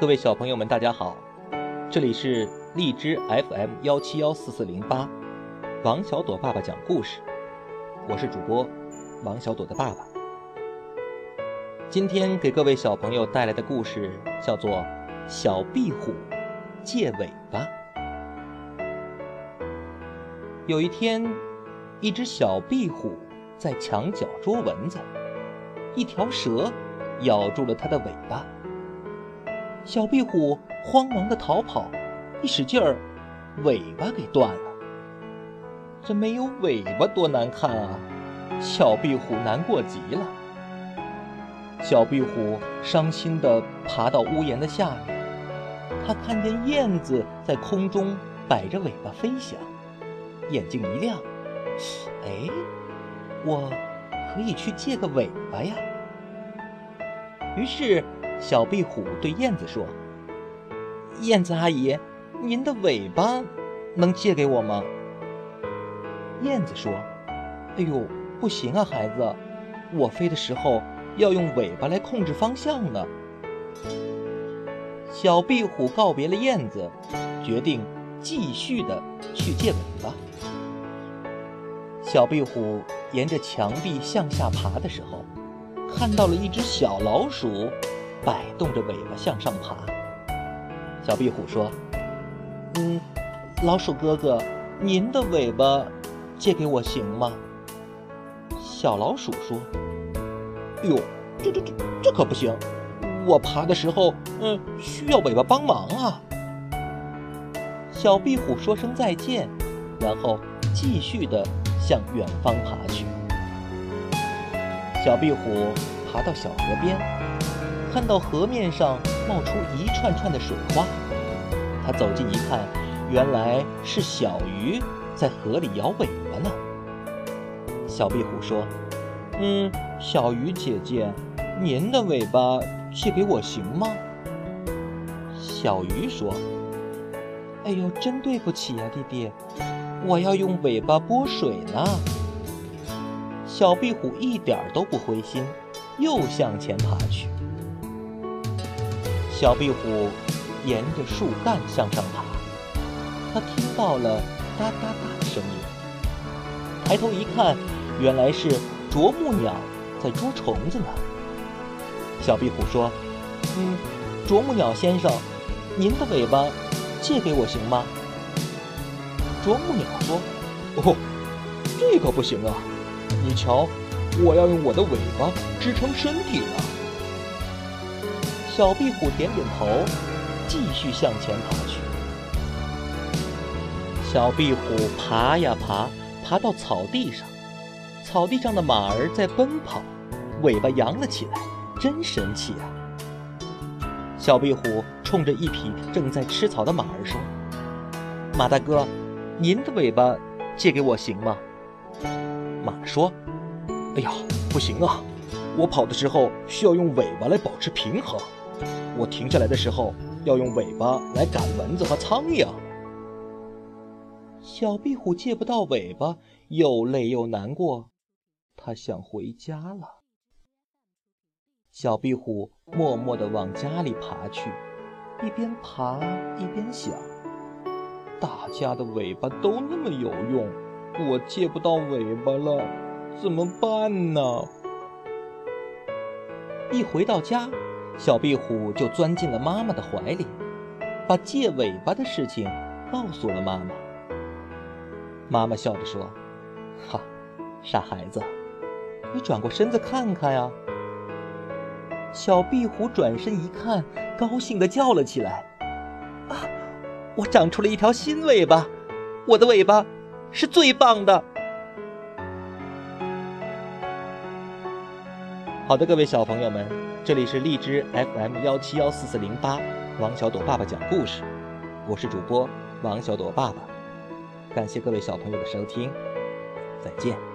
各位小朋友们，大家好，这里是荔枝 FM 幺七幺四四零八，王小朵爸爸讲故事，我是主播王小朵的爸爸。今天给各位小朋友带来的故事叫做《小壁虎借尾巴》。有一天，一只小壁虎在墙角捉蚊子，一条蛇咬住了它的尾巴。小壁虎慌忙的逃跑，一使劲儿，尾巴给断了。这没有尾巴多难看啊！小壁虎难过极了。小壁虎伤心的爬到屋檐的下面，它看见燕子在空中摆着尾巴飞翔，眼睛一亮，哎，我可以去借个尾巴呀！于是。小壁虎对燕子说：“燕子阿姨，您的尾巴能借给我吗？”燕子说：“哎呦，不行啊，孩子，我飞的时候要用尾巴来控制方向呢。”小壁虎告别了燕子，决定继续的去借尾巴。小壁虎沿着墙壁向下爬的时候，看到了一只小老鼠。摆动着尾巴向上爬。小壁虎说：“嗯，老鼠哥哥，您的尾巴借给我行吗？”小老鼠说：“哎呦，这这这这可不行！我爬的时候，嗯，需要尾巴帮忙啊。”小壁虎说声再见，然后继续的向远方爬去。小壁虎爬到小河边。看到河面上冒出一串串的水花，他走近一看，原来是小鱼在河里摇尾巴呢。小壁虎说：“嗯，小鱼姐姐，您的尾巴借给我行吗？”小鱼说：“哎呦，真对不起呀，弟弟，我要用尾巴拨水呢。”小壁虎一点都不灰心，又向前爬去。小壁虎沿着树干向上爬，它听到了哒哒哒的声音。抬头一看，原来是啄木鸟在捉虫子呢。小壁虎说：“嗯，啄木鸟先生，您的尾巴借给我行吗？”啄木鸟说：“哦，这可不行啊！你瞧，我要用我的尾巴支撑身体了。”小壁虎点点头，继续向前爬去。小壁虎爬呀爬，爬到草地上，草地上的马儿在奔跑，尾巴扬了起来，真神气啊！小壁虎冲着一匹正在吃草的马儿说：“马大哥，您的尾巴借给我行吗？”马说：“哎呀，不行啊，我跑的时候需要用尾巴来保持平衡。”我停下来的时候，要用尾巴来赶蚊子和苍蝇。小壁虎借不到尾巴，又累又难过，它想回家了。小壁虎默默地往家里爬去，一边爬一边想：大家的尾巴都那么有用，我借不到尾巴了，怎么办呢？一回到家。小壁虎就钻进了妈妈的怀里，把借尾巴的事情告诉了妈妈。妈妈笑着说：“哈，傻孩子，你转过身子看看呀。”小壁虎转身一看，高兴地叫了起来：“啊，我长出了一条新尾巴！我的尾巴是最棒的！”好的，各位小朋友们。这里是荔枝 FM 幺七幺四四零八，王小朵爸爸讲故事，我是主播王小朵爸爸，感谢各位小朋友的收听，再见。